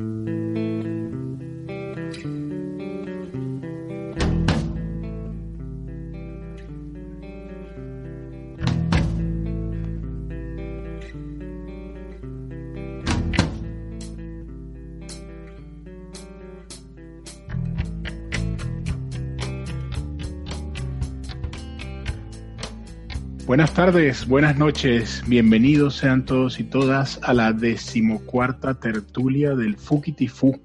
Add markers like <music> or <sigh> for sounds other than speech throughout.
Música Buenas tardes, buenas noches, bienvenidos sean todos y todas a la decimocuarta tertulia del Fukitifu.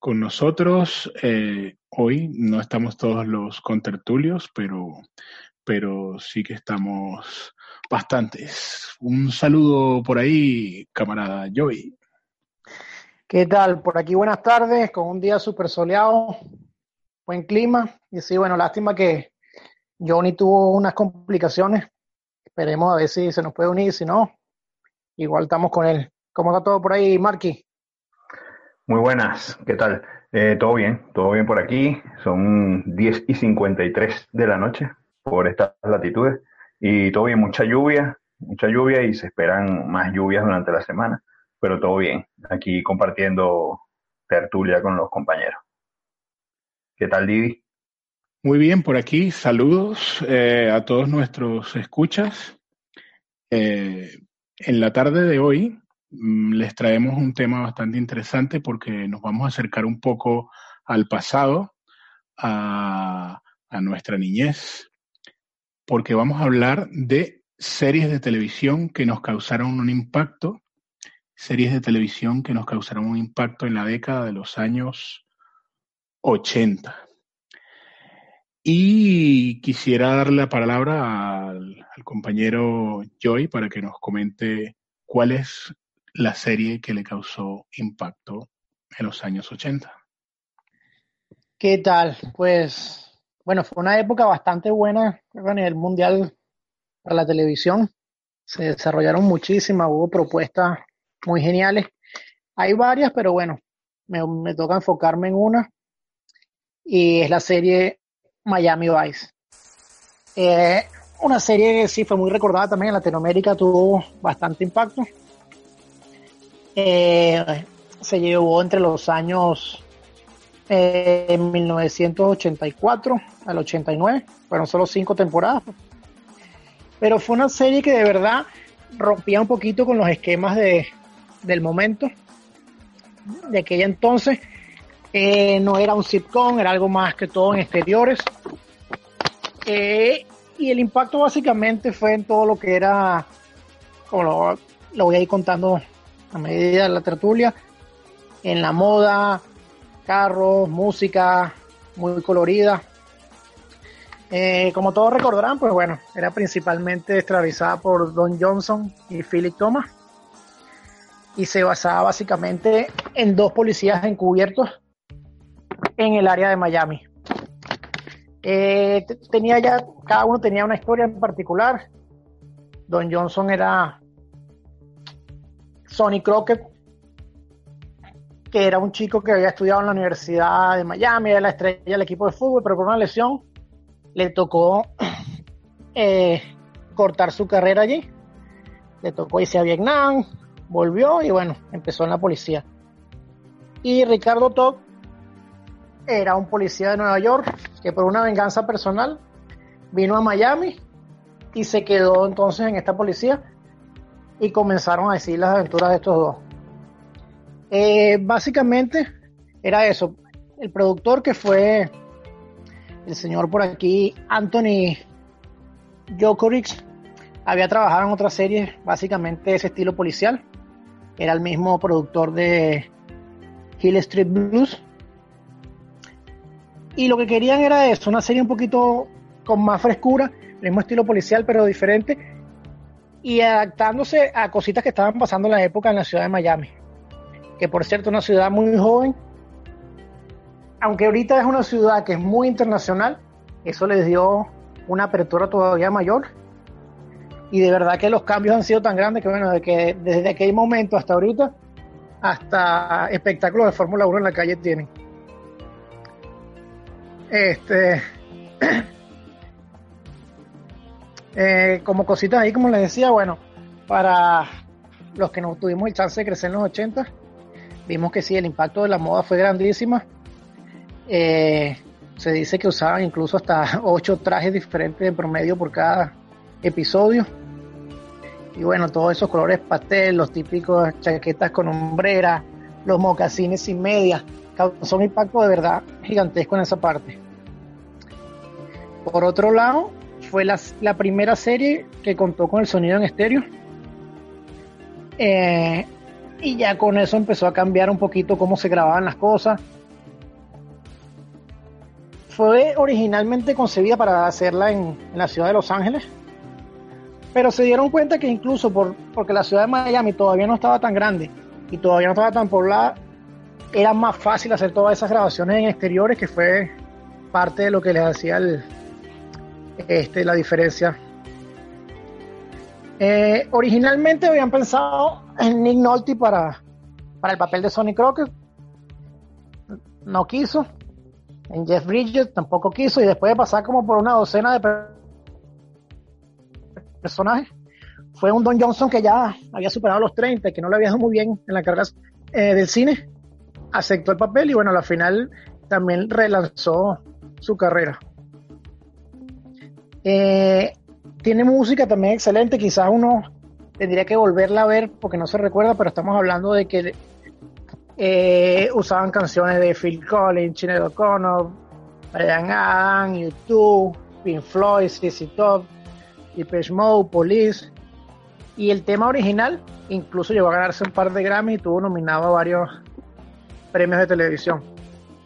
Con nosotros eh, hoy no estamos todos los contertulios, pero, pero sí que estamos bastantes. Un saludo por ahí, camarada Joey. ¿Qué tal? Por aquí buenas tardes, con un día súper soleado, buen clima. Y sí, bueno, lástima que Johnny tuvo unas complicaciones. Esperemos a ver si se nos puede unir. Si no, igual estamos con él. ¿Cómo está todo por ahí, Marky? Muy buenas, ¿qué tal? Eh, todo bien, todo bien por aquí. Son 10 y 53 de la noche por estas latitudes. Y todo bien, mucha lluvia, mucha lluvia y se esperan más lluvias durante la semana. Pero todo bien, aquí compartiendo tertulia con los compañeros. ¿Qué tal, Didi? Muy bien, por aquí saludos eh, a todos nuestros escuchas. Eh, en la tarde de hoy mm, les traemos un tema bastante interesante porque nos vamos a acercar un poco al pasado, a, a nuestra niñez, porque vamos a hablar de series de televisión que nos causaron un impacto, series de televisión que nos causaron un impacto en la década de los años 80. Y quisiera darle la palabra al, compañero Joy para que nos comente cuál es la serie que le causó impacto en los años 80. ¿Qué tal? Pues, bueno, fue una época bastante buena a nivel mundial para la televisión. Se desarrollaron muchísimas, hubo propuestas muy geniales. Hay varias, pero bueno, me toca enfocarme en una. Y es la serie Miami Vice. Eh, una serie que sí fue muy recordada también en Latinoamérica, tuvo bastante impacto. Eh, se llevó entre los años eh, 1984 al 89, fueron solo cinco temporadas. Pero fue una serie que de verdad rompía un poquito con los esquemas de, del momento, de aquella entonces eh, no era un sitcom, era algo más que todo en exteriores. Eh, y el impacto básicamente fue en todo lo que era, como lo, voy a ir contando a medida de la tertulia, en la moda, carros, música, muy colorida. Eh, como todos recordarán, pues bueno, era principalmente estelarizada por Don Johnson y Philip Thomas. Y se basaba básicamente en dos policías encubiertos en el área de Miami. Eh, tenía ya, cada uno tenía una historia en particular. Don Johnson era Sonny Crockett, que era un chico que había estudiado en la Universidad de Miami, era la estrella del equipo de fútbol, pero por una lesión le tocó <clears throat> eh, cortar su carrera allí. Le tocó irse a Vietnam, volvió y bueno, empezó en la policía. Y Ricardo Todd era un policía de Nueva York que por una venganza personal vino a Miami y se quedó entonces en esta policía y comenzaron a decir las aventuras de estos dos. Eh, básicamente era eso. El productor que fue el señor por aquí, Anthony Jokovic, había trabajado en otras series básicamente de ese estilo policial. Era el mismo productor de Hill Street Blues y lo que querían era eso, una serie un poquito con más frescura, mismo estilo policial, pero diferente. y adaptándose a cositas que estaban pasando en la época en la ciudad de Miami, que por cierto es una ciudad muy joven, aunque ahorita es una ciudad que es muy internacional, eso les dio una apertura todavía mayor y de verdad que los cambios han sido tan grandes que bueno, de que desde aquel momento hasta ahorita, hasta espectáculos de Fórmula 1 en la calle tienen. Este, <clears throat> eh, como cositas ahí, como les decía, bueno, para los que no tuvimos el chance de crecer en los 80, vimos que sí, el impacto de la moda fue grandísima. Eh, se dice que usaban incluso hasta <laughs> ocho trajes diferentes de promedio por cada episodio. Y bueno, todos esos colores pastel, los típicos chaquetas con hombrera, los mocasines sin medias, causó un impacto de verdad gigantesco en esa parte. Por otro lado, fue la, primera serie que contó con el sonido en estéreo. Eh, y ya con eso empezó a cambiar un poquito cómo se grababan las cosas. Fue originalmente concebida para hacerla en, la ciudad de Los Ángeles, pero se dieron cuenta que incluso por, porque la ciudad de Miami todavía no estaba tan grande y todavía no estaba tan poblada, era más fácil hacer todas esas grabaciones en exteriores, que fue parte de lo que les hacía el, este, la diferencia. Eh, originalmente habían pensado en Nick Nolte para, para el papel de Sonny Crockett. No quiso. En Jeff Bridges tampoco quiso. Y después de pasar como por una docena de personajes, fue un Don Johnson que ya había superado los 30 y que no le había ido muy bien en la carrera eh, del cine. Aceptó el papel y bueno, al final también relanzó su carrera. Eh, tiene música también excelente, quizás uno tendría que volverla a ver porque no se recuerda, pero estamos hablando de que eh, usaban canciones de Phil Collins, Sinead O'Connor, Brian Adams, YouTube, Pink Floyd, CC Top, Depeche Mode, Police. Y el tema original incluso llegó a ganarse un par de Grammy y tuvo nominado a varios premios de televisión.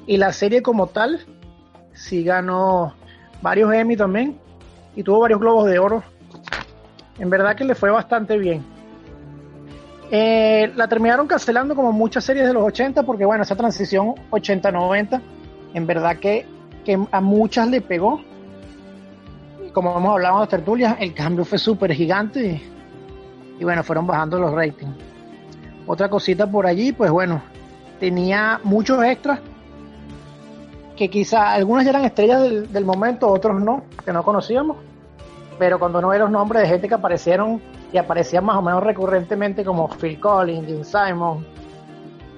Y la serie como tal sí ganó varios Emmy también y tuvo varios globos de oro. En verdad que le fue bastante bien. Eh, la terminaron cancelando como muchas series de los 80 porque bueno, esa transición 80-90 en verdad que, que, a muchas le pegó. Como hemos hablado en las tertulias, el cambio fue súper gigante y, y bueno, fueron bajando los ratings. Otra cosita por allí, pues bueno, tenía muchos extras que quizá algunas eran estrellas del, del momento, otros no, que no conocíamos pero cuando no los nombres de gente que aparecieron y aparecían más o menos recurrentemente como Phil Collins, Jim Simon,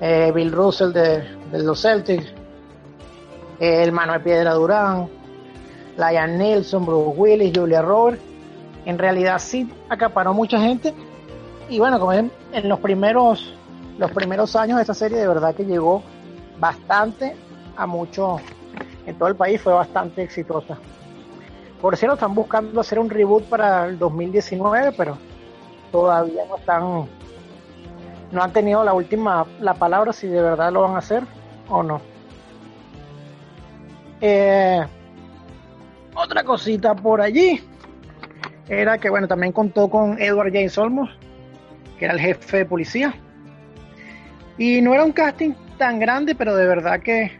eh, Bill Russell de, los Celtics, eh, el Manuel Piedra Durán, Lion Nilsson, Bruce Willis, Julia Roberts, en realidad sí acaparó mucha gente. Y bueno, como en, en los primeros los primeros años de esta serie de verdad que llegó bastante a muchos en todo el país fue bastante exitosa. Por cierto, están buscando hacer un reboot para el 2019, pero todavía no están, no han tenido la última, la palabra si de verdad lo van a hacer o no. Eh, otra cosita por allí era que, bueno, también contó con Edward James Olmos, que era el jefe de policía. Y no era un casting tan grande, pero de verdad que,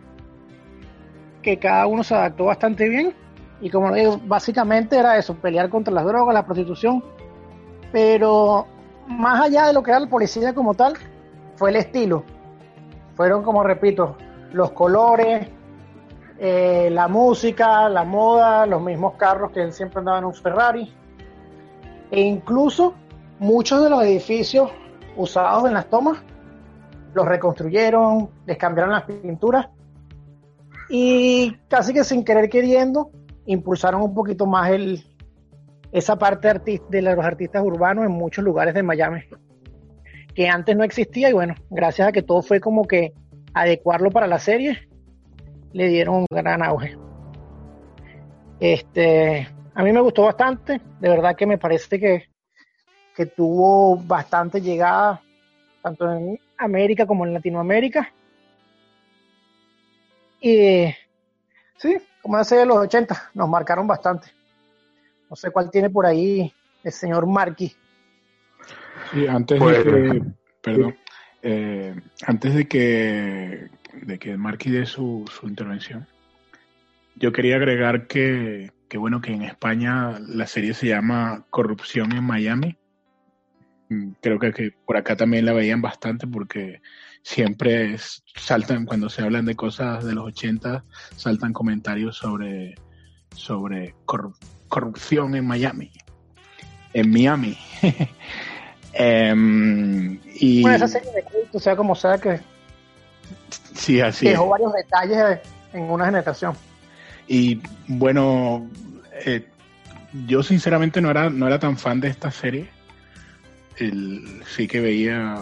que cada uno se adaptó bastante bien y como digo, básicamente era eso, pelear contra las drogas, la prostitución. Pero más allá de lo que era la policía como tal, fue el estilo. Fueron, como repito, los colores, eh, la música, la moda, los mismos carros que siempre andaba en un Ferrari. E incluso muchos de los edificios usados en las tomas los reconstruyeron, les cambiaron las pinturas y casi que sin querer queriendo impulsaron un poquito más el, esa parte de los artistas urbanos en muchos lugares de Miami, que antes no existía y bueno, gracias a que todo fue como que adecuarlo para la serie, le dieron un gran auge. Este, a mí me gustó bastante, de verdad que me parece que, que tuvo bastante llegada, tanto en América como en Latinoamérica. Y sí, como hace de los 80, nos marcaron bastante. No sé cuál tiene por ahí el señor Marquis Sí, antes de Pues- que, perdón, eh, antes de que, de que Marky dé su, su intervención, yo quería agregar que, que, bueno, que en España la serie se llama Corrupción en Miami. Mm, Creo que, que por acá también la veían bastante porque siempre es- saltan, cuando se hablan de cosas de los 80, saltan comentarios sobre, sobre corru- corrupción en Miami. En Miami. <laughs> Em, y Bueno, esa serie de culto, sea como sea, que sí, así es. dejó varios detalles en una generación. Y bueno, eh, yo sinceramente no era, no era tan fan de esta serie. El- sí que veía,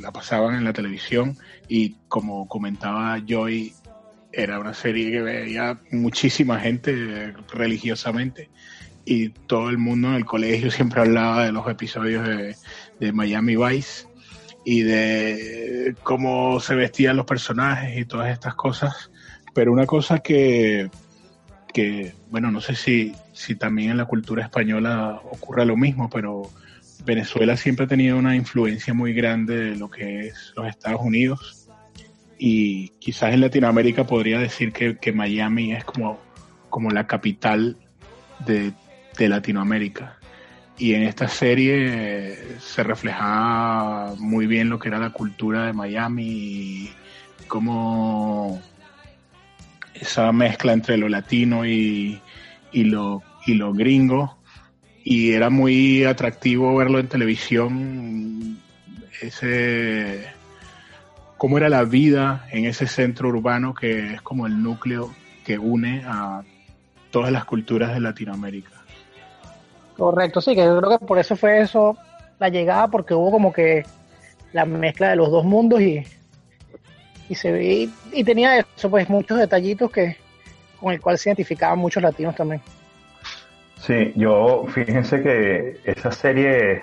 la pasaban en la televisión y como comentaba Joy, era una serie que veía muchísima gente religiosamente y todo el mundo en el colegio siempre hablaba de los episodios de, de Miami Vice y de cómo se vestían los personajes y todas estas cosas. Pero una cosa que, que bueno, no sé si, si también en la cultura española ocurre lo mismo, pero Venezuela siempre ha tenido una influencia muy grande de lo que es los Estados Unidos. Y quizás en Latinoamérica podría decir que, que Miami es como, como la capital de, de Latinoamérica. Y en esta serie eh, se reflejaba muy bien lo que era la cultura de Miami y cómo esa mezcla entre lo latino y, y lo, y lo gringo. Y era muy atractivo verlo en televisión, ese cómo era la vida en ese centro urbano que es como el núcleo que une a todas las culturas de Latinoamérica. Correcto, sí, que yo creo que por eso fue eso la llegada, porque hubo como que la mezcla de los dos mundos y, y se ve, y, tenía eso, pues muchos detallitos que con el cual se identificaban muchos latinos también. Sí, yo, fíjense que esa serie,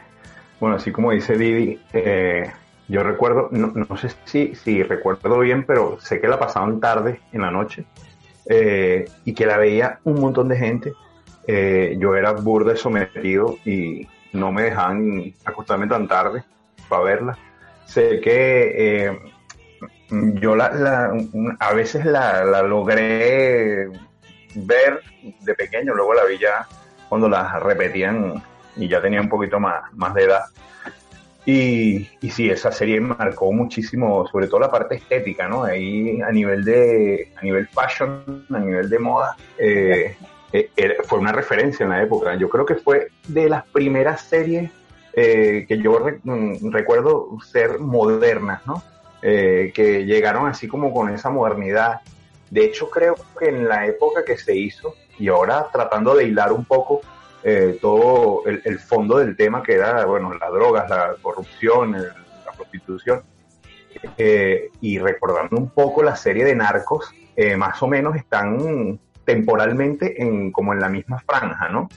bueno, así como dice Didi, eh, yo recuerdo, no, no sé si, si recuerdo bien, pero sé que la pasaban tarde en la noche eh, y que la veía un montón de gente. Eh, yo era burde sometido y no me dejaban acostarme tan tarde para verla. Sé que eh, yo la, la- a veces la, la logré ver de pequeño, luego la vi ya cuando la repetían y ya tenía un poquito más, más de edad. Y, y sí, esa serie marcó muchísimo, sobre todo la parte estética, ¿no? Ahí a nivel de, a nivel fashion, a nivel de moda, eh, eh, fue una referencia en la época. Yo creo que fue de las primeras series eh, que yo re- mm, recuerdo ser modernas, ¿no? Eh, que llegaron así como con esa modernidad. De hecho, creo que en la época que se hizo, y ahora tratando de hilar un poco eh, todo el, fondo del tema, que era, bueno, las drogas, la corrupción, la prostitución, eh, y recordando un poco la serie de Narcos, eh, más o menos están temporalmente en, como en la misma franja, ¿no?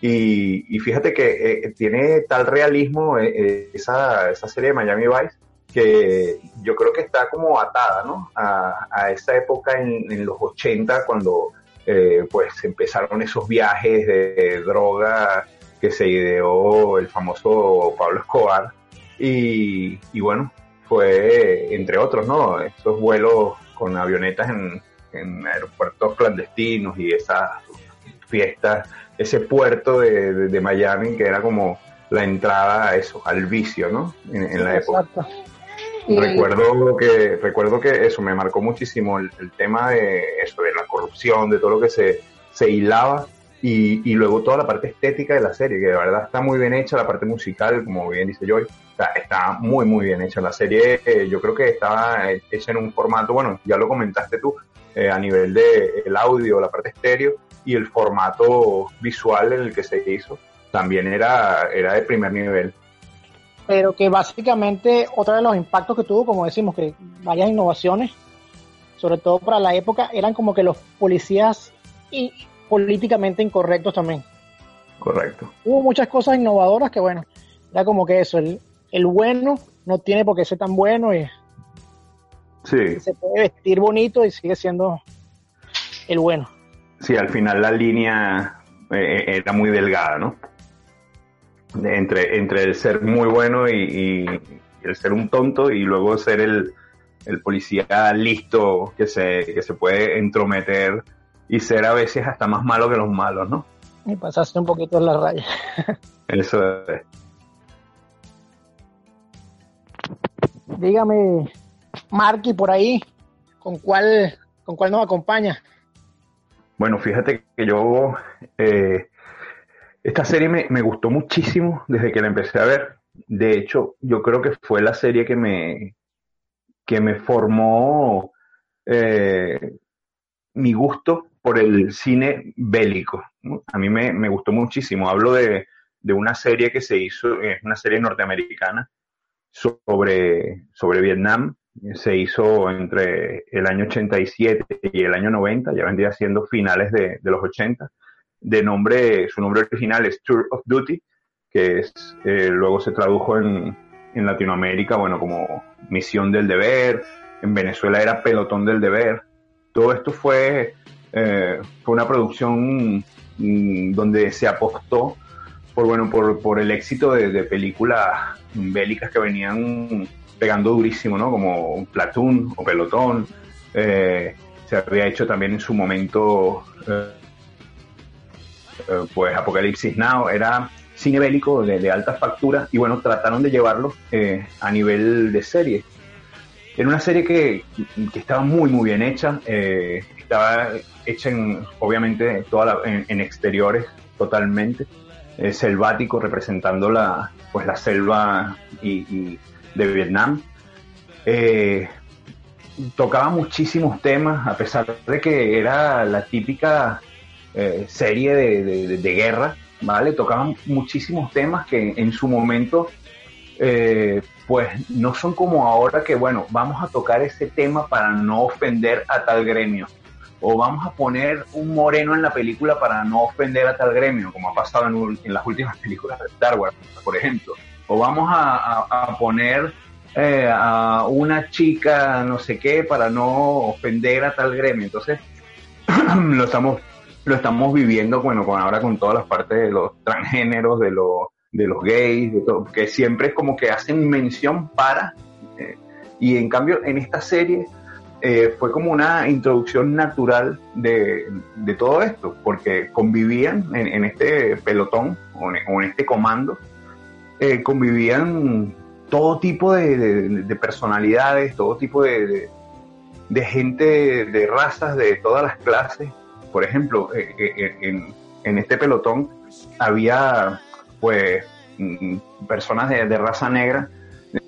Y, fíjate que tiene tal realismo esa, esa serie de Miami Vice que yo creo que está como atada, ¿no? A, a esa época en los 80 cuando eh, pues empezaron esos viajes de, droga que se ideó el famoso Pablo Escobar y, y bueno, fue entre otros, ¿no? Esos vuelos con avionetas en, en aeropuertos clandestinos y esas fiestas, ese puerto de, de- de Miami que era como la entrada a eso, al vicio, ¿no? En, en la época. Exacto. Recuerdo que, recuerdo que eso me marcó muchísimo el, el tema de eso, de la corrupción, de todo lo que se, se hilaba y, y luego toda la parte estética de la serie, que de verdad está muy bien hecha, la parte musical, como bien dice Joy, está, está muy, muy bien hecha. La serie eh, yo creo que estaba eh, hecha en un formato, bueno, ya lo comentaste tú, eh, a nivel de el audio, la parte estéreo y el formato visual en el que se hizo, también era, era de primer nivel. Pero que básicamente otro de los impactos que tuvo, como decimos, que varias innovaciones, sobre todo para la época, eran como que los policías y políticamente incorrectos también. Correcto. Hubo muchas cosas innovadoras que, bueno, era como que eso, el, el bueno no tiene por qué ser tan bueno y Sí. se puede vestir bonito y sigue siendo el bueno. Sí, al final la línea eh, era muy delgada, ¿no? Entre, entre el ser muy bueno y, el ser un tonto y luego ser el, el policía listo que se, que se puede entrometer y ser a veces hasta más malo que los malos, ¿no? Y pasaste un poquito en la raya. Eso es. Dígame, Marky, por ahí, ¿con cuál, con cuál nos acompaña? Bueno, fíjate que yo, eh, esta serie me, gustó muchísimo desde que la empecé a ver. De hecho, yo creo que fue la serie que me, que me formó eh, mi gusto por el cine bélico. A mí me, gustó muchísimo. Hablo de, de, una serie que se hizo, es una serie norteamericana sobre, sobre Vietnam. Se hizo entre el año 87 y el año 90, ya vendría siendo finales de, de los 80. De nombre, su nombre original es Tour of Duty, que es, eh, luego se tradujo en, en Latinoamérica, bueno, como Misión del Deber, en Venezuela era Pelotón del Deber. Todo esto fue, eh, fue una producción mm, donde se apostó por, bueno, por, por el éxito de, películas bélicas que venían pegando durísimo, ¿no? Como Platoon o Pelotón. Eh, se había hecho también en su momento, eh, pues Apocalipsis Now. Era cine bélico de, alta factura y bueno, trataron de llevarlo eh, a nivel de serie. Era una serie que, estaba muy, muy bien hecha, eh, estaba hecha en, obviamente, toda en, exteriores totalmente, eh, selvático, representando la, pues, la selva y, de Vietnam. tocaba muchísimos temas, a pesar de que era la típica serie de guerra, ¿vale? Tocaban muchísimos temas que en su momento, eh, pues no son como ahora que, bueno, vamos a tocar ese tema para no ofender a tal gremio. O vamos a poner un moreno en la película para no ofender a tal gremio, como ha pasado en, las últimas <laughs> películas de Star Wars, por ejemplo. O vamos a, poner eh, a una chica no sé qué para no ofender a tal gremio. Entonces, <clears throat> lo estamos lo estamos viviendo, bueno, con ahora con todas las partes de los transgéneros, de, los de los gays, de todo, que siempre es como que hacen mención para, eh, y en cambio en esta serie eh, fue como una introducción natural de, de todo esto, porque convivían en, este pelotón o en, este comando, eh, convivían todo tipo de, personalidades, todo tipo de, de gente de razas de todas las clases por ejemplo, eh, eh, eh, en, este pelotón había pues mm, personas de, raza negra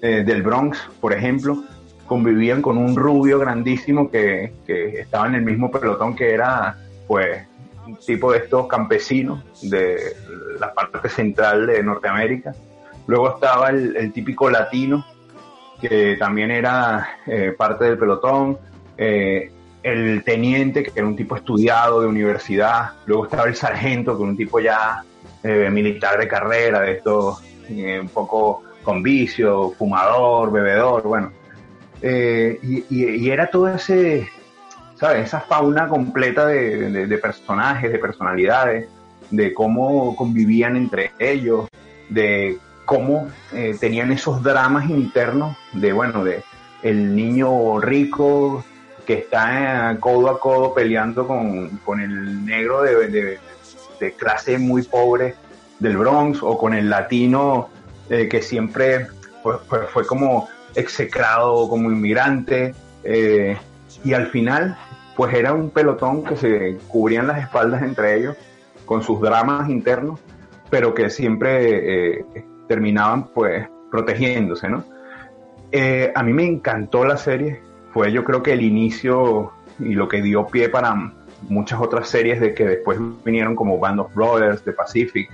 del Bronx, por ejemplo, convivían con un rubio grandísimo que, estaba en el mismo pelotón que era pues tipo de estos campesinos de la parte central de Norteamérica. Luego estaba el, típico latino, que también era parte del pelotón el teniente, que era un tipo estudiado de universidad, luego estaba el sargento, que era un tipo ya eh, militar de carrera, de esto eh, un poco con vicio, fumador, bebedor, bueno. Eh, y, era todo ese, ¿sabes? Esa fauna completa de, personajes, de personalidades, de cómo convivían entre ellos, de cómo tenían esos dramas internos de, bueno, de el niño rico que está codo a codo peleando con, el negro de, clase muy pobre del Bronx o con el latino eh, que siempre fue, como execrado como inmigrante eh, y al final pues era un pelotón que se cubrían las espaldas entre ellos con sus dramas internos pero que siempre eh, terminaban pues protegiéndose, ¿no? a mí me encantó la serie, fue yo creo que el inicio y lo que dio pie para muchas otras series de que después vinieron como Band of Brothers, The Pacific,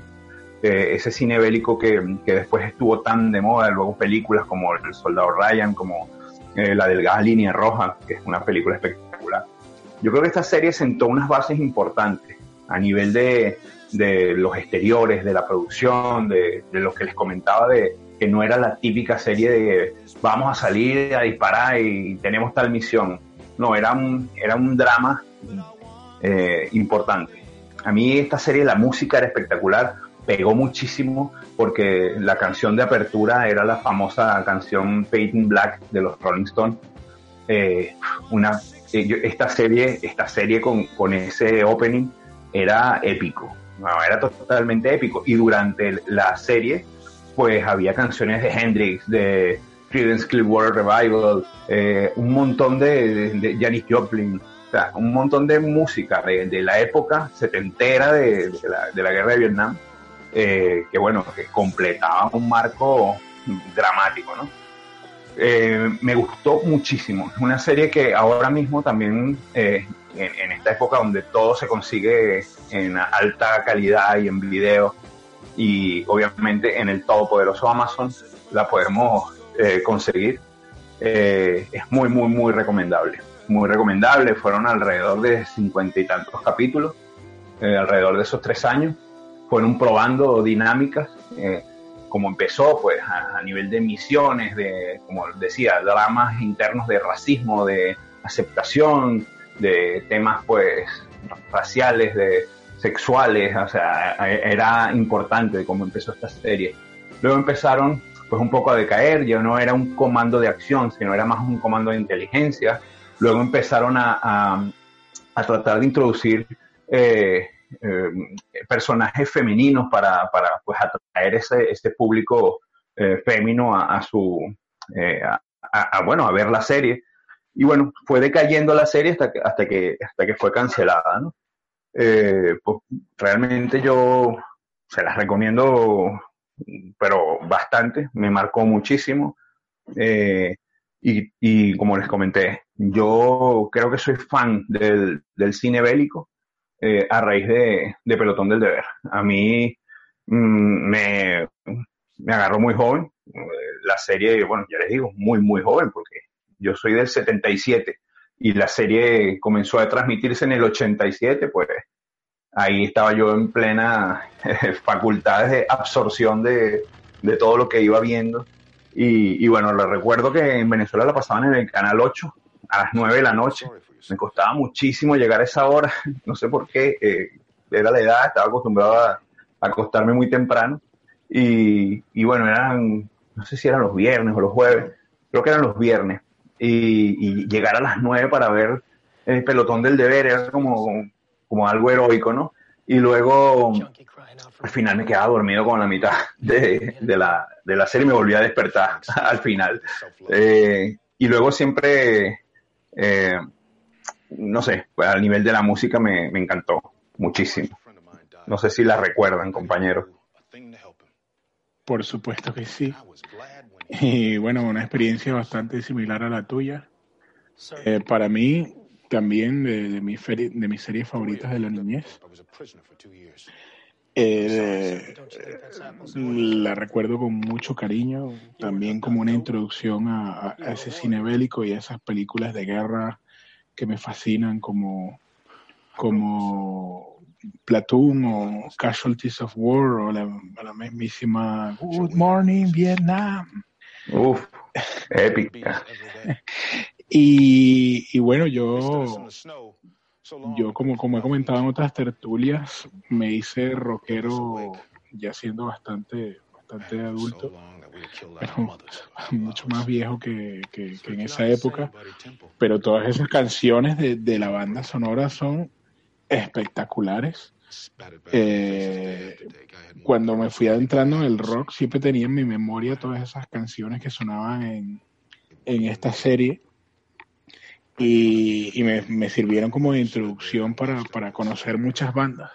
eh, ese cine bélico que, que, después estuvo tan de moda, luego películas como El Soldado Ryan, como eh, La Delgada Línea Roja, que es una película espectacular. Yo creo que esta serie sentó unas bases importantes a nivel de, de los exteriores, de la producción, de, de lo que les comentaba de, que no era la típica serie de vamos a salir a disparar y tenemos tal misión. No, era un, era un drama eh, importante. A mí esta serie, la música era espectacular. pegó muchísimo porque la canción de apertura era la famosa canción Painting Black de los Rolling Stones. Eh, una, eh, esta serie, esta serie con, con ese opening era épico, era totalmente épico. Y durante la serie, pues había canciones de Hendrix, de Creedence Clearwater Revival, eh, un montón de, de, Janis Joplin, o sea, un montón de música de, la época setentera de, de, la, de la guerra de Vietnam, eh, que bueno, que completaba un marco dramático, ¿no? Eh, me gustó muchísimo. Es una serie que ahora mismo también, en, esta época donde todo se consigue en alta calidad y en video, y obviamente en el todopoderoso Amazon la podemos eh, conseguir, eh, es muy, muy, muy recomendable. Muy recomendable, fueron alrededor de cincuenta y tantos capítulos, eh, alrededor de esos tres años. Fueron probando dinámicas, como empezó, pues a, nivel de misiones, de, como decía, dramas internos de racismo, de aceptación, de temas, pues, raciales, de sexuales, o sea, era importante cómo empezó esta serie. Luego empezaron pues un poco a decaer, ya no era un comando de acción, sino era más un comando de inteligencia. Luego empezaron a, a, tratar de introducir eh, eh, personajes femeninos para, para pues, atraer ese, ese público eh, fémino a, su, a, bueno, a ver la serie. Y bueno, fue decayendo la serie hasta que, hasta que, hasta que fue cancelada, ¿no? Pues realmente yo se las recomiendo pero bastante, me marcó muchísimo. Eh, y, como les comenté, yo creo que soy fan del, cine bélico eh, a raíz de, Pelotón del Deber. A mí mm, me, me agarró muy joven. La serie, bueno, ya les digo, muy, muy joven, porque yo soy del 77 y la serie comenzó a transmitirse en el 87, pues ahí estaba yo en plena <laughs> facultad de absorción de, todo lo que iba viendo. Y, bueno, le recuerdo que en Venezuela la pasaban en el canal 8 a las 9 de la noche. Me costaba muchísimo llegar a esa hora, <laughs> no sé por qué, eh, era la edad, estaba acostumbrado a, acostarme muy temprano. Y, y, bueno, eran, no sé si eran los viernes o los jueves, creo que eran los viernes. Y, y llegar a las 9 para ver el pelotón del deber era como como algo heroico, ¿no? Y luego al final me quedaba dormido con la mitad de, la, de la serie y me volví a despertar <laughs> al final. Eh, y luego siempre, eh, no sé, pues al nivel de la música me, me encantó muchísimo. No sé si la recuerdan, compañeros. Por supuesto que sí. Y bueno, una experiencia bastante similar a la tuya. Eh, para mí, también de, de, mi de mis series favoritas de la niñez. Eh, la recuerdo con mucho cariño, también como una introducción a, ese cine bélico y a esas películas de guerra que me fascinan como, como Platoon o Casualties of War o la, la mismísima Good Morning Vietnam. Uf, épica. <laughs> Y, bueno, yo, yo como, como he comentado en otras tertulias, me hice rockero ya siendo bastante, bastante adulto, pero <laughs> mucho más viejo que, que, en esa época. Pero todas esas canciones de, de la banda sonora son espectaculares. Eh, cuando me fui adentrando en el rock, siempre tenía en mi memoria todas esas canciones que sonaban en, en esta serie y, me, sirvieron como introducción para, conocer muchas bandas.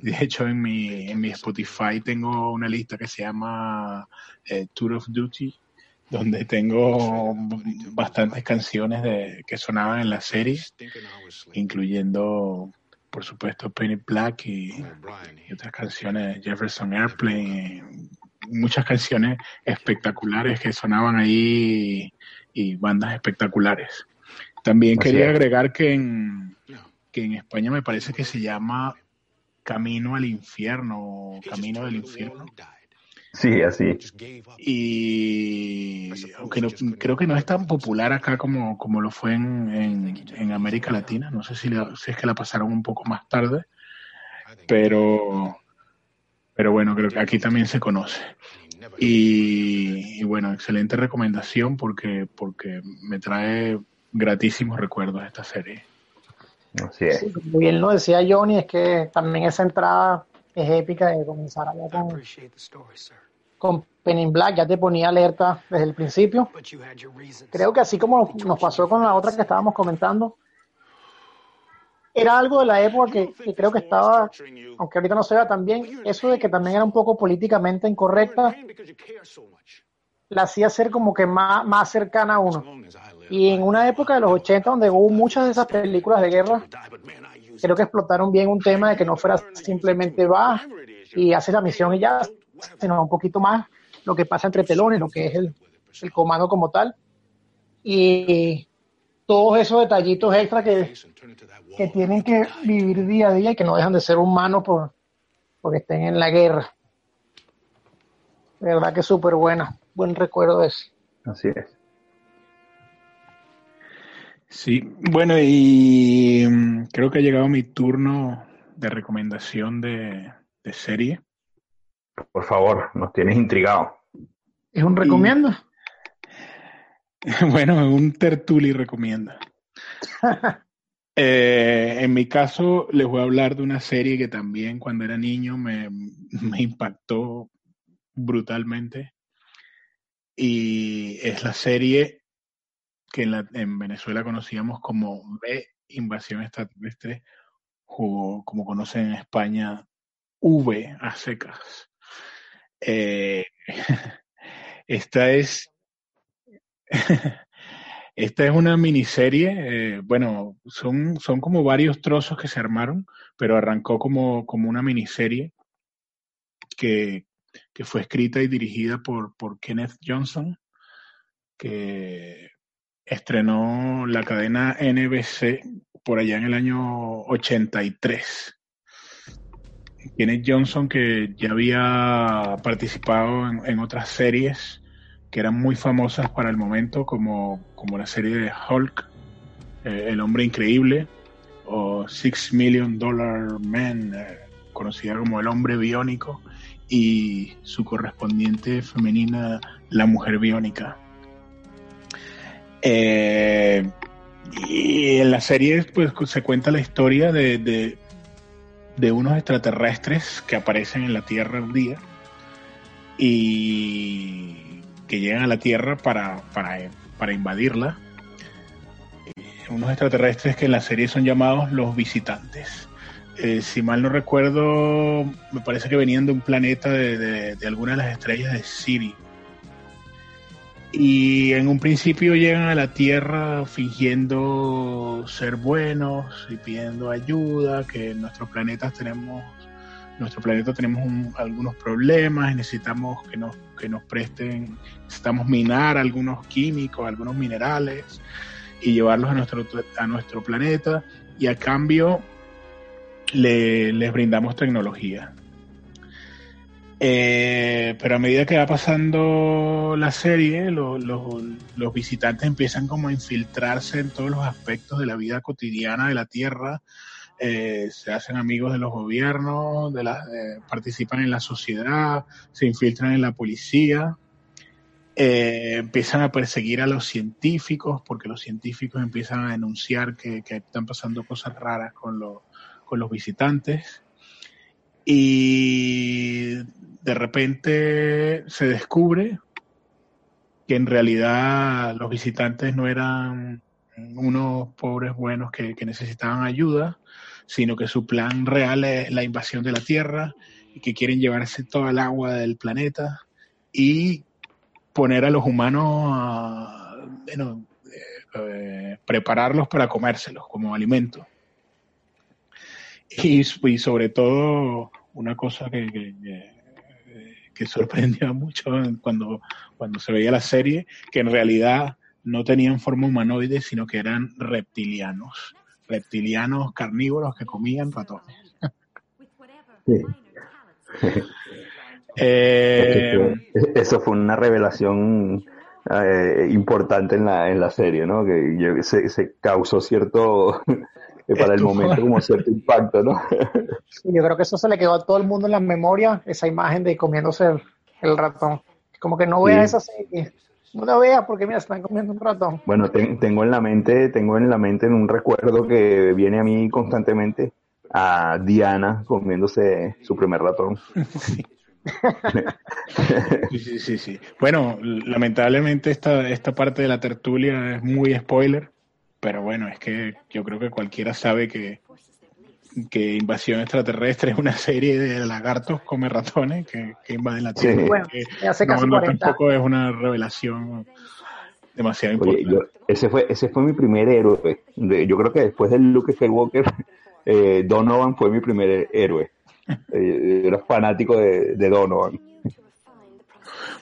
De hecho, en mi, en mi Spotify tengo una lista que se llama eh, Tour of Duty, donde tengo bastantes canciones de, que sonaban en la serie, incluyendo, por supuesto, Penny Black y, otras canciones, Jefferson Airplane, muchas canciones espectaculares que sonaban ahí y bandas espectaculares. También quería agregar que en, que en España me parece que se llama Camino al Infierno, Camino del Infierno. Sí, así. Y aunque no, creo que no es tan popular acá como, como lo fue en, en, América Latina, no sé si, si es que la pasaron un poco más tarde, pero pero bueno, creo que aquí también se conoce. Y, bueno, excelente recomendación porque, porque me trae gratísimos recuerdos esta serie. Así es. como bien lo decía Johnny, es que también esa entrada es épica de comenzar allá con, con Pen in Black, ya te ponía alerta desde el principio. Creo que así como nos pasó con la otra que estábamos comentando, era algo de la época que, creo que estaba, aunque ahorita no se vea tan bien, eso de que también era un poco políticamente incorrecta, la hacía ser como que más, más cercana a uno. Y en una época de los 80 donde hubo muchas de esas películas de guerra, creo que explotaron bien un tema de que no fuera simplemente va y hace la misión y ya, sino un poquito más lo que pasa entre telones, lo que es el, comando como tal. Y todos esos detallitos extra que, que tienen que vivir día a día y que no dejan de ser humanos por, porque estén en la guerra. De verdad que súper buena. Buen recuerdo ese. Así es. Sí, bueno, y mm, creo que ha llegado mi turno de recomendación de, serie. Por favor, nos tienes intrigado. ¿Es un recomiendo? <laughs> bueno, un tertuli recomienda. <laughs> Eh, en mi caso, les voy a hablar de una serie que también cuando era niño me, me impactó brutalmente. Y es la serie que en, la, en Venezuela conocíamos como B, Invasión Extraterrestre, o como conocen en España, V a secas. Eh, <laughs> esta es <laughs> esta es una miniserie, eh, bueno, son, son como varios trozos que se armaron, pero arrancó como, como una miniserie que, que fue escrita y dirigida por, por Kenneth Johnson, que estrenó la cadena NBC por allá en el año 83. Kenneth Johnson, que ya había participado en, otras series que eran muy famosas para el momento, como, como la serie de Hulk, eh, El Hombre Increíble, o Six Million Dollar Man, eh, conocida como El Hombre Biónico, y su correspondiente femenina, La Mujer Biónica. Eh, y en la serie pues se cuenta la historia de, de, unos extraterrestres que aparecen en la Tierra un día y que llegan a la Tierra para, para, invadirla. Eh, unos extraterrestres que en la serie son llamados los visitantes. Eh, si mal no recuerdo, me parece que venían de un planeta de, de, de alguna de las estrellas de Siri y en un principio llegan a la Tierra fingiendo ser buenos y pidiendo ayuda, que en nuestros planetas tenemos, nuestro planeta tenemos algunos problemas necesitamos que nos, que nos presten, necesitamos minar algunos químicos, algunos minerales y llevarlos a nuestro, a nuestro planeta y a cambio le, les brindamos tecnología. Eh, pero a medida que va pasando la serie, los visitantes empiezan como a infiltrarse en todos los aspectos de la vida cotidiana de la Tierra, eh, se hacen amigos de los gobiernos, de la, eh, participan en la sociedad, se infiltran en la policía, empiezan a perseguir a los científicos porque los científicos empiezan a denunciar que, que están pasando cosas raras con, con los visitantes. Y de repente se descubre que en realidad los visitantes no eran unos pobres buenos que, necesitaban ayuda, sino que su plan real es la invasión de la Tierra y que quieren llevarse toda el agua del planeta y poner a los humanos, bueno, eh, prepararlos para comérselos como alimento. Y, y sobre todo una cosa que, que, sorprendía <laughs> mucho cuando, cuando se veía la serie, que en realidad no tenían forma humanoide, sino que eran reptilianos, reptilianos carnívoros que comían ratones. <laughs> Eh, eso fue una revelación eh, importante en la, en la serie, ¿no? Que se, se causó cierto para el momento como cierto impacto, ¿no? yo creo que eso se le quedó a todo el mundo en la memoria, esa imagen de comiéndose el, ratón. Como que no veas esa serie, no la veas porque mira, están comiendo un ratón. Bueno, tengo en la mente, tengo en la mente en un recuerdo que viene a mí constantemente a Diana comiéndose su primer ratón. <laughs> Sí, sí, sí, sí. Bueno, lamentablemente esta, esta parte de la tertulia es muy spoiler, pero bueno, es que yo creo que cualquiera sabe que, que Invasión Extraterrestre es una serie de lagartos come ratones que, invaden la Tierra. Bueno, hace casi no, tampoco es una revelación demasiado importante. ese fue ese fue mi primer héroe. yo creo que después del Luke Skywalker, <laughs> eh, Donovan fue mi primer héroe. Eh, era fanático de, Donovan.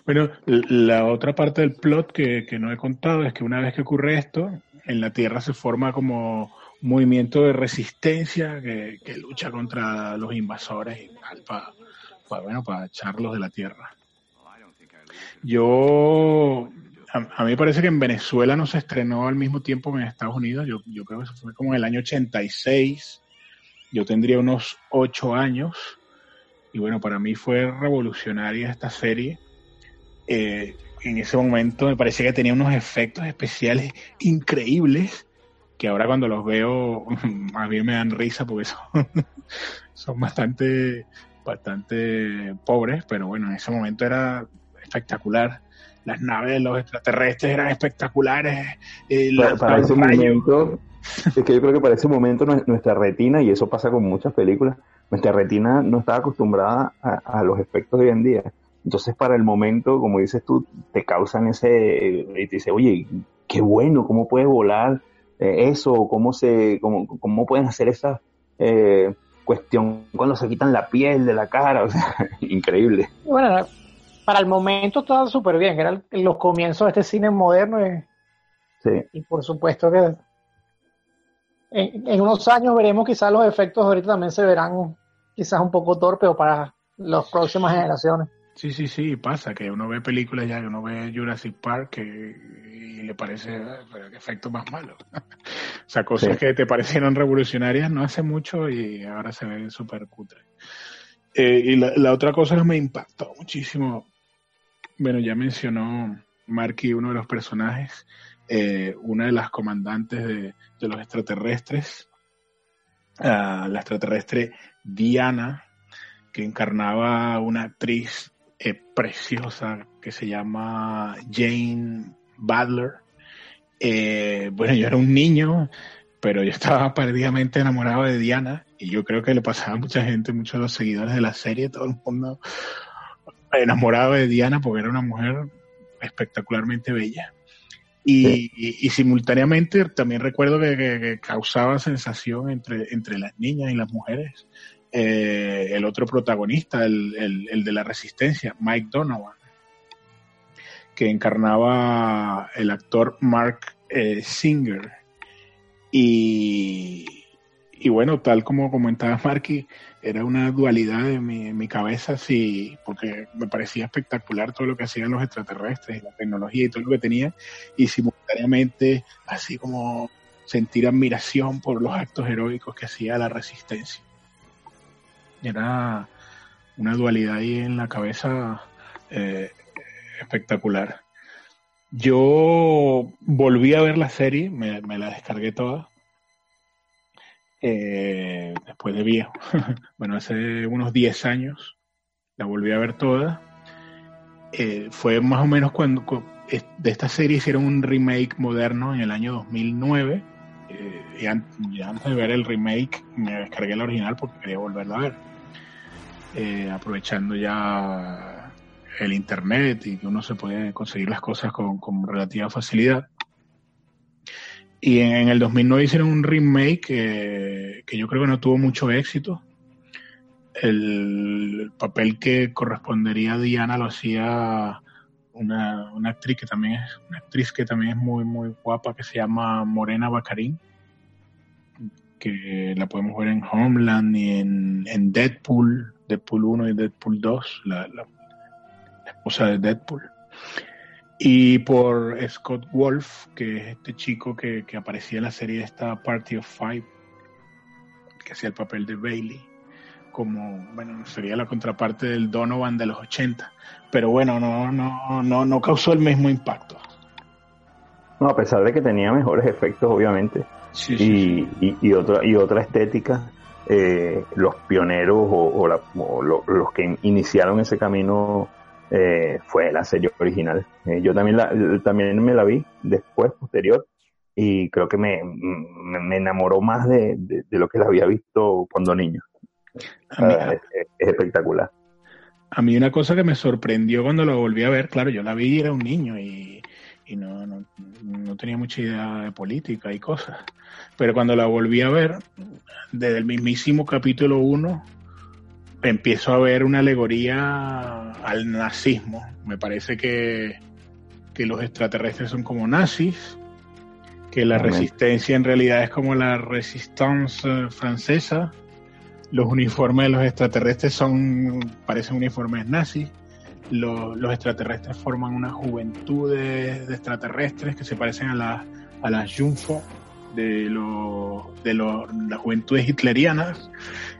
Bueno, la otra parte del plot que, no he contado es que una vez que ocurre esto, en la Tierra se forma como un movimiento de resistencia que, lucha contra los invasores y tal, para bueno, para echarlos de la Tierra. Yo, a, mí me parece que en Venezuela no se estrenó al mismo tiempo que en Estados Unidos, yo, yo creo que eso fue como en el año 86 yo tendría unos ocho años y bueno, para mí fue revolucionaria esta serie. Eh, en ese momento me parecía que tenía unos efectos especiales increíbles que ahora cuando los veo <laughs> más bien me dan risa porque son, <laughs> son bastante, bastante pobres, pero bueno, en ese momento era espectacular. Las naves de los extraterrestres eran espectaculares. Eh, para, ese momento, es que yo creo que para ese momento nuestra retina, y eso pasa con muchas películas, nuestra retina no estaba acostumbrada a, los efectos de hoy en día. Entonces, para el momento, como dices tú, te causan ese. Y te dice, oye, qué bueno, ¿cómo puede volar eh, eso? ¿Cómo, se, cómo, ¿Cómo pueden hacer esa eh, cuestión cuando se quitan la piel de la cara? <laughs> O sea, increíble. Bueno, para el momento estaba súper bien, eran los comienzos de este cine moderno. Y, sí. y por supuesto que en, unos años veremos quizás los efectos ahorita también se verán quizás un poco torpe o para las próximas generaciones. Sí, sí, sí, pasa que uno ve películas ya, que uno ve Jurassic Park y le parece pero qué efecto más malo. <laughs> o sea, cosas que te parecieron revolucionarias no hace mucho y ahora se ven súper cutre. Eh, y la, otra cosa que me impactó muchísimo, bueno, ya mencionó Marky uno de los personajes, eh, una de las comandantes de, los extraterrestres, la extraterrestre Diana, que encarnaba una actriz eh, preciosa que se llama Jane Butler. Eh, bueno, yo era un niño, pero yo estaba perdidamente enamorado de Diana y yo creo que le pasaba a mucha gente, muchos de los seguidores de la serie, todo el mundo enamorado de Diana porque era una mujer espectacularmente bella. Y, simultáneamente también recuerdo que, causaba sensación entre, entre las niñas y las mujeres. Eh, el otro protagonista, el, el, de la resistencia, Mike Donovan, que encarnaba el actor Mark eh, Singer. Y, y bueno, tal como comentaba Marky, era una dualidad en mi, mi cabeza, sí, porque me parecía espectacular todo lo que hacían los extraterrestres, la tecnología y todo lo que tenía, y simultáneamente así como sentir admiración por los actos heroicos que hacía la resistencia. Era una dualidad ahí en la cabeza eh, espectacular. Yo volví a ver la serie, me, la descargué toda eh, después de viejo. <laughs> bueno, hace unos 10 años la volví a ver toda. Eh, fue más o menos cuando de esta serie hicieron un remake moderno en el año 2009. Eh, y, antes de ver el remake me descargué el original porque quería volverla a ver. aprovechando ya el internet y que uno se puede conseguir las cosas con relativa facilidad. Y en, el 2009 hicieron un remake que, yo creo que no tuvo mucho éxito. El, papel que correspondería a Diana lo hacía una, actriz que también es una actriz que también es muy muy guapa que se llama Morena Bacarín que la podemos ver en Homeland y en, Deadpool Deadpool 1 y Deadpool 2 la esposa de Deadpool. Y por Scott Wolf, que es este chico que, aparecía en la serie esta Party of Five, que hacía el papel de Bailey, como, bueno, sería la contraparte del Donovan de los 80, pero bueno, no, no, no, no causó el mismo impacto. No, a pesar de que tenía mejores efectos, obviamente, y, Y, otra, y otra estética, eh, los pioneros o, los que iniciaron ese camino eh, fue la serie original. Eh, yo también, la, también me la vi después, posterior, y creo que me, me, enamoró más de, lo que la había visto cuando niño. Es, espectacular. A mí una cosa que me sorprendió cuando la volví a ver, claro, yo la vi y era un niño y, y no, no, no, tenía mucha idea de política y cosas. Pero cuando la volví a ver, desde el mismísimo capítulo 1, empiezo a ver una alegoría al nazismo. Me parece que, que los extraterrestres son como nazis, que la resistencia en realidad es como la resistance francesa. Los uniformes de los extraterrestres son, parecen uniformes nazis. Los, extraterrestres forman una juventud de, extraterrestres que se parecen a, la, a las Junfo de, de las juventudes hitlerianas.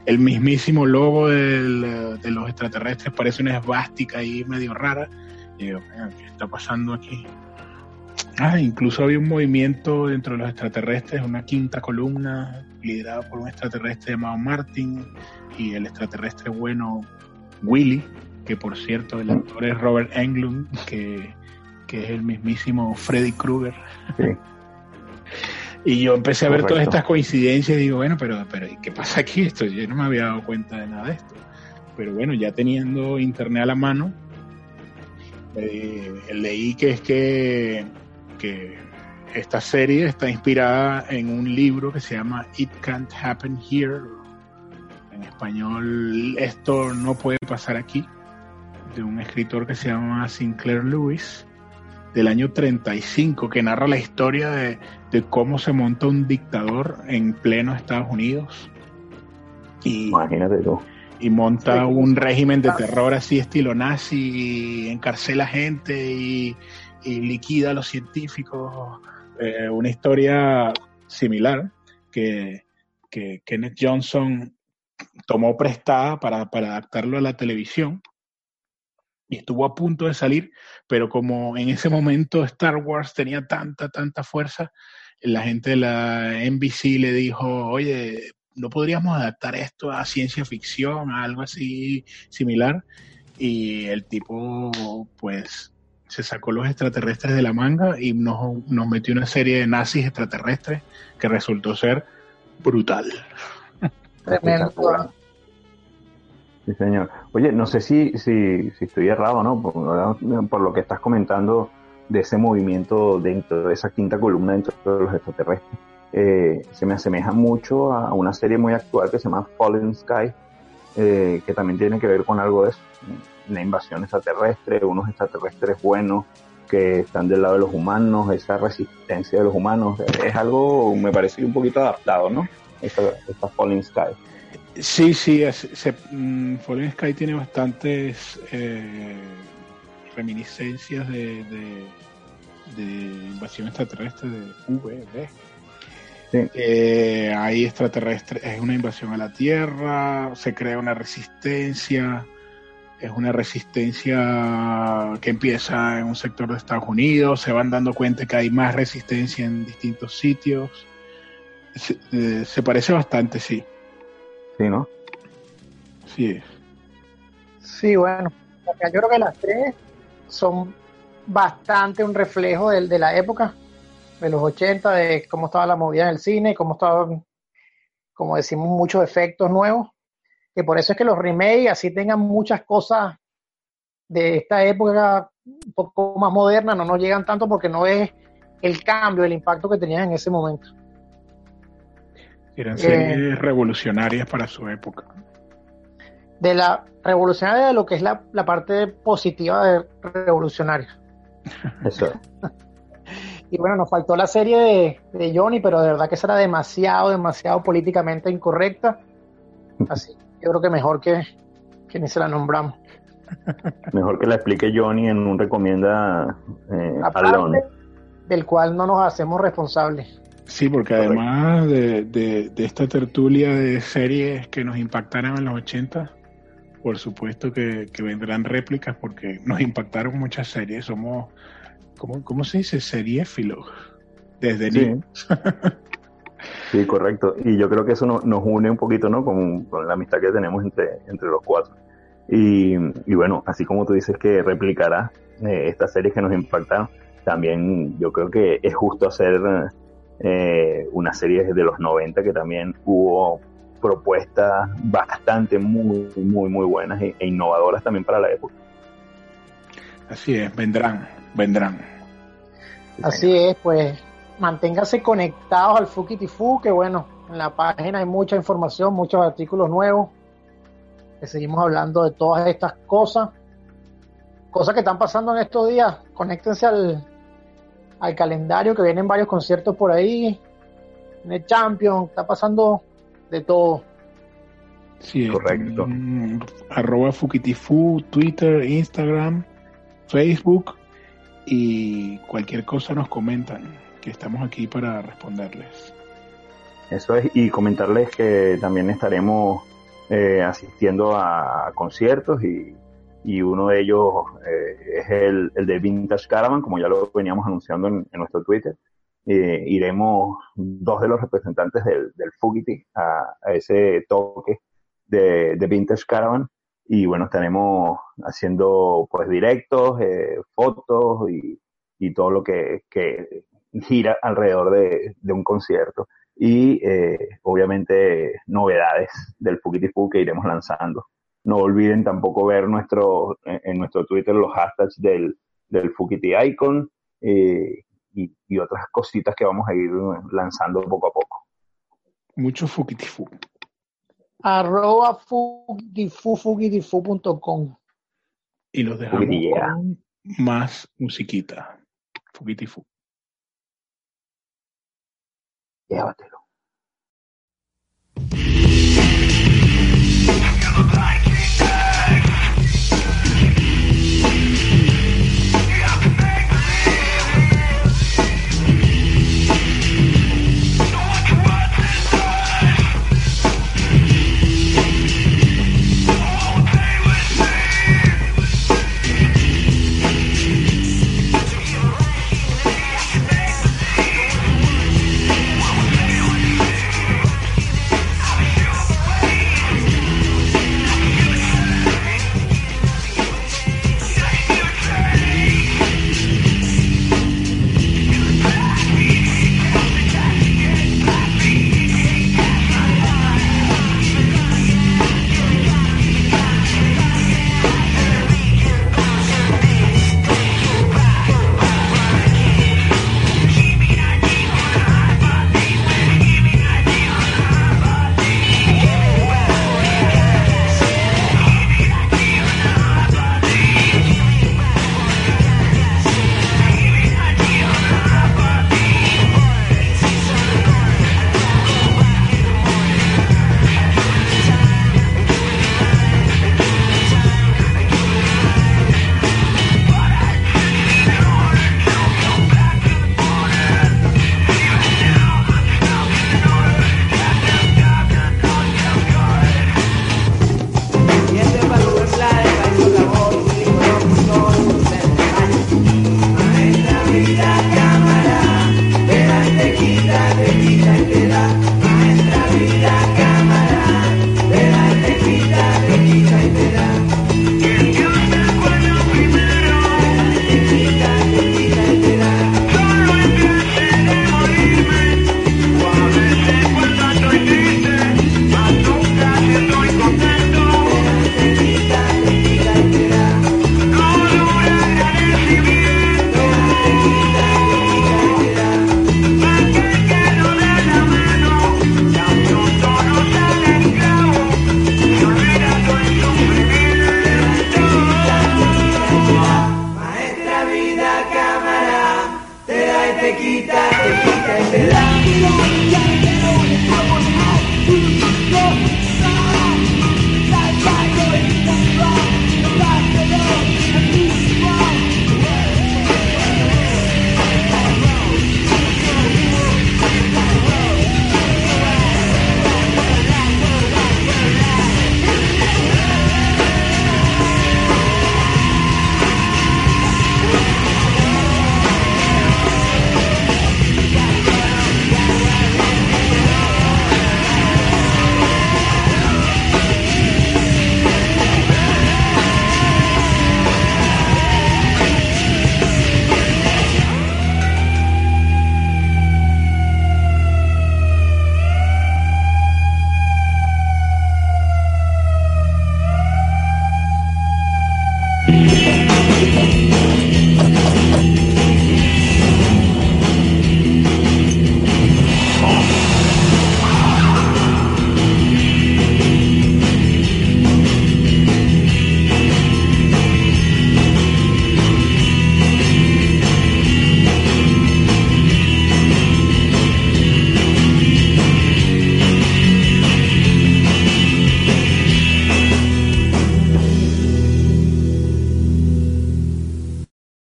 El mismísimo logo de los extraterrestres parece una esvástica ahí medio rara. Y digo, ¿qué está pasando aquí? Ah, incluso había un movimiento dentro de los extraterrestres, una quinta columna liderada por un extraterrestre llamado Martin y el extraterrestre bueno Willy, que por cierto el actor es Robert Englund, que, que es el mismísimo Freddy Krueger. Sí. Y yo empecé a ver todas estas coincidencias y digo, bueno, pero, pero ¿qué pasa aquí? Esto yo no me había dado cuenta de nada de esto. Pero bueno, ya teniendo internet a la mano, eh, leí que es que, que esta serie está inspirada en un libro que se llama It Can't Happen Here. En español, esto no puede pasar aquí, de un escritor que se llama Sinclair Lewis del año 35 que narra la historia de, cómo se monta un dictador en pleno Estados Unidos. Y, Imagínate tú. Y monta un régimen de terror así estilo nazi, y encarcela gente y, liquida a los científicos. Eh, una historia similar que, que Kenneth Johnson tomó prestada para, para adaptarlo a la televisión y estuvo a punto de salir, pero como en ese momento Star Wars tenía tanta, tanta fuerza, la gente de la NBC le dijo, oye, ¿no podríamos adaptar esto a ciencia ficción, a algo así similar? Y el tipo, pues, se sacó los extraterrestres de la manga y nos, nos metió una serie de nazis extraterrestres que resultó ser brutal. <laughs> Tremendo. Sí, señor. Oye, no sé si, si, si estoy errado, ¿no? Por, lo que estás comentando de ese movimiento dentro de esa quinta columna dentro de los extraterrestres. Eh, se me asemeja mucho a una serie muy actual que se llama Fallen Sky, eh, que también tiene que ver con algo de eso, una invasión extraterrestre, unos extraterrestres buenos que están del lado de los humanos, esa resistencia de los humanos, es algo, me parece un poquito adaptado, ¿no? Esta, Fallen Sky. Sí, sí, se, mm, Fallen Sky tiene bastantes eh, reminiscencias de, de, invasión extraterrestre de V, eh, hay extraterrestre, es una invasión a la Tierra, se crea una resistencia, es una resistencia que empieza en un sector de Estados Unidos, se van dando cuenta que hay más resistencia en distintos sitios. se eh, parece bastante, sí. Sí, ¿no? Sí. Sí, bueno, yo creo que las tres son bastante un reflejo de, de la época, de los 80, de cómo estaba la movida en el cine, cómo estaban, como decimos, muchos efectos nuevos, que por eso es que los remakes así tengan muchas cosas de esta época un poco más moderna, no nos llegan tanto porque no es el cambio, el impacto que tenían en ese momento. Eran series revolucionarias para su época. De la revolucionaria de lo que es la, parte positiva de revolucionaria. Eso. <laughs> y bueno, nos faltó la serie de, Johnny, pero de verdad que esa era demasiado, demasiado políticamente incorrecta. <laughs> Así, yo creo que mejor que, que ni se la nombramos. <laughs> Mejor que la explique Johnny en un recomienda eh, del cual no nos hacemos responsables. Sí, porque además de, de, esta tertulia de series que nos impactaron en los 80, por supuesto que, vendrán réplicas porque nos impactaron muchas series. Somos, ¿cómo, cómo se dice? Seriéfilos. Desde sí. <laughs> sí, correcto. Y yo creo que eso nos une un poquito, ¿no? Con, con, la amistad que tenemos entre, entre los cuatro. Y, y bueno, así como tú dices que replicará eh, estas series que nos impactaron, también yo creo que es justo hacer eh, una serie de los 90 que también hubo propuestas bastante muy, muy, muy buenas e, e, innovadoras también para la época. Así es, vendrán, vendrán. Así es, pues manténgase conectados al Fukitifu, que bueno, en la página hay mucha información, muchos artículos nuevos, que seguimos hablando de todas estas cosas, cosas que están pasando en estos días. Conéctense al, al calendario, que vienen varios conciertos por ahí, en el Champion, está pasando de todo. Sí, correcto. arroba Fukitifu, Twitter, Instagram, Facebook y cualquier cosa nos comentan, que estamos aquí para responderles. Eso es, y comentarles que también estaremos eh, asistiendo a, conciertos y, y, uno de ellos eh, es el, el, de Vintage Caravan, como ya lo veníamos anunciando en nuestro Twitter. Eh, iremos dos de los representantes del, del Fugity a, ese toque de, Vintage Caravan y bueno, estaremos haciendo pues directos, eh, fotos y, y, todo lo que, que gira alrededor de, de, un concierto y eh, obviamente novedades del Fug que iremos lanzando. No olviden tampoco ver nuestro, en nuestro Twitter los hashtags del, del Fugity Icon, eh, y, otras cositas que vamos a ir lanzando poco a poco. Mucho fugitifu. Arroba fugitifu.com. Y los dejamos con más musiquita. Fugitifu. Llévatelo.